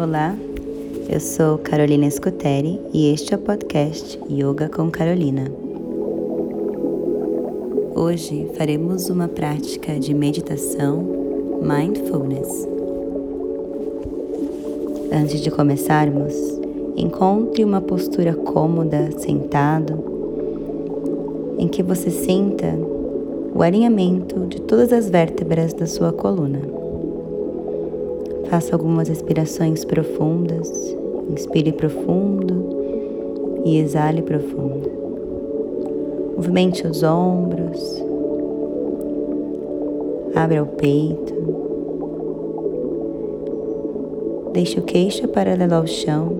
Olá, eu sou Carolina Scuteri e este é o podcast Yoga com Carolina. Hoje faremos uma prática de meditação mindfulness. Antes de começarmos, encontre uma postura cômoda, sentado, em que você sinta o alinhamento de todas as vértebras da sua coluna. Faça algumas respirações profundas. Inspire profundo e exale profundo. Movimente os ombros. Abra o peito. Deixe o queixo paralelo ao chão.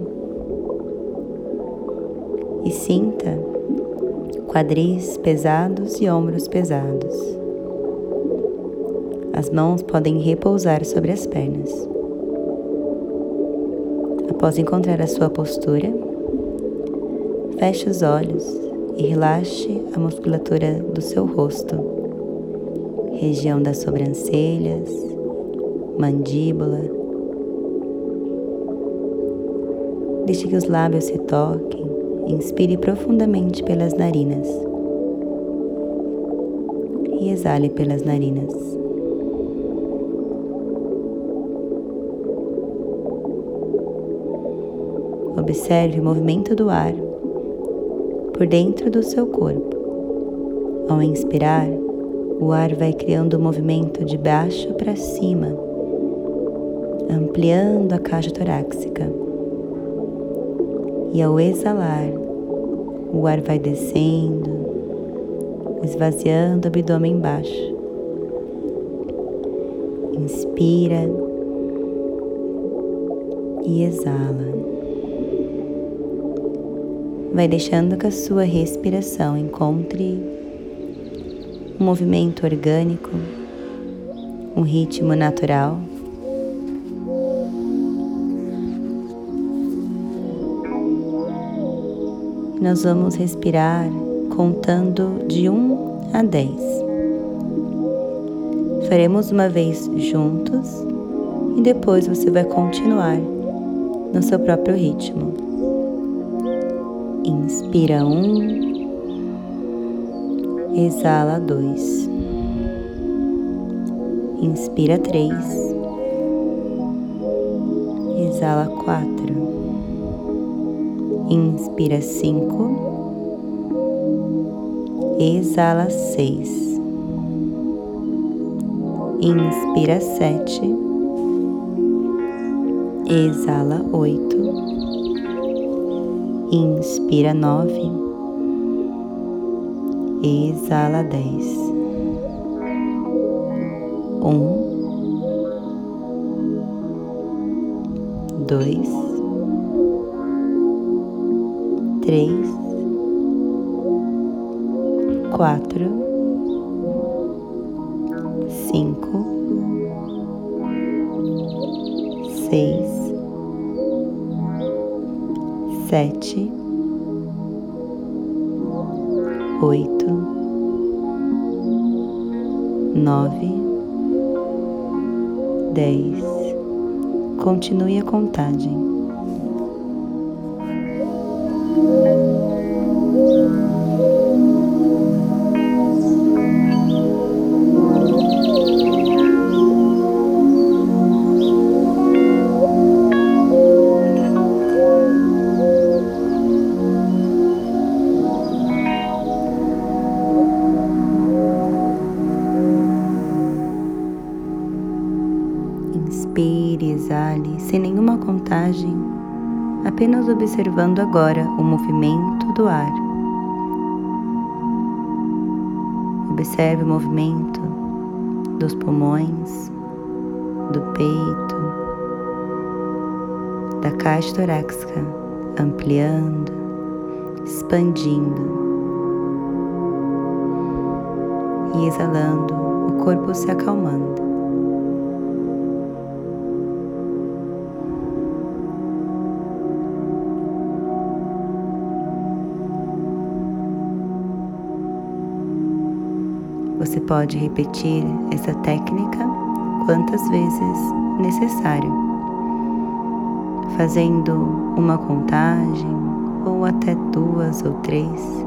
E sinta quadris pesados e ombros pesados. As mãos podem repousar sobre as pernas. Após encontrar a sua postura, feche os olhos e relaxe a musculatura do seu rosto, região das sobrancelhas, mandíbula. Deixe que os lábios se toquem. Inspire profundamente pelas narinas e exale pelas narinas. Observe o movimento do ar por dentro do seu corpo. Ao inspirar, o ar vai criando um movimento de baixo para cima, ampliando a caixa torácica. E ao exalar, o ar vai descendo, esvaziando o abdômen embaixo. Inspira e exala vai deixando que a sua respiração encontre um movimento orgânico, um ritmo natural. Nós vamos respirar contando de 1 a 10. Faremos uma vez juntos e depois você vai continuar no seu próprio ritmo. Inspira um, exala dois. Inspira três, exala quatro. Inspira cinco, exala seis. Inspira sete, exala oito Inspira nove, exala dez. Um, dois, três, quatro, cinco, sete, oito, nove, dez. Continue a contagem. Sem nenhuma contagem, apenas observando agora o movimento do ar. Observe o movimento dos pulmões, do peito, da caixa torácica, ampliando, expandindo e exalando, o corpo se acalmando. Você pode repetir essa técnica quantas vezes necessário. fazendo uma contagem ou até duas ou três.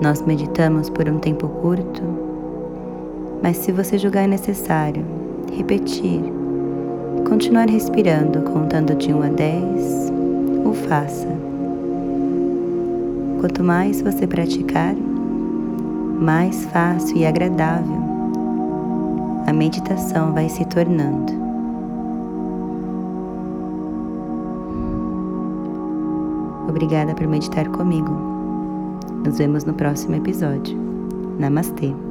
Nós meditamos por um tempo curto, mas se você julgar necessário repetir, continuar respirando contando de 1 a 10, o faça. Quanto mais você praticar, mais fácil e agradável a meditação vai se tornando. Obrigada por meditar comigo. Nos vemos no próximo episódio. Namastê.